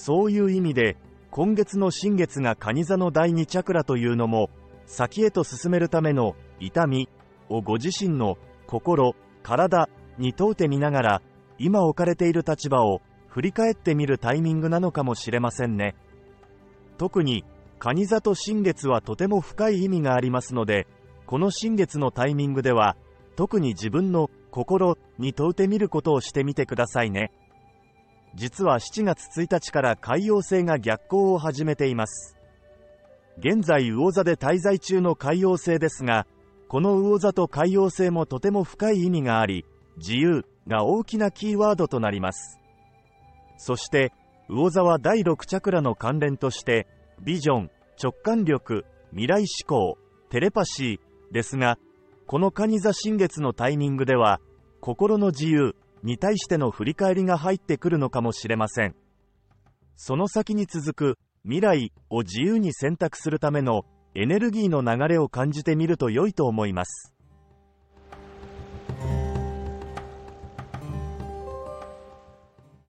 そういう意味で、今月の新月が蟹座の第二チャクラというのも、先へと進めるための痛みをご自身の心、体に問うてみながら、今置かれている立場を振り返ってみるタイミングなのかもしれませんね。特に、蟹座と新月はとても深い意味がありますので、この新月のタイミングでは、特に自分の心に問うてみることをしてみてくださいね。実は7月1日から海洋星が逆行を始めています。現在魚座で滞在中の海洋星ですが、この魚座と海洋星もとても深い意味があり、自由が大きなキーワードとなります。そして、魚座は第6チャクラの関連として、ビジョン、直感力、未来志向、テレパシーですが、この蟹座新月のタイミングでは、心の自由に対しての振り返りが入ってくるのかもしれません。その先に続く未来を自由に選択するためのエネルギーの流れを感じてみると良いと思います。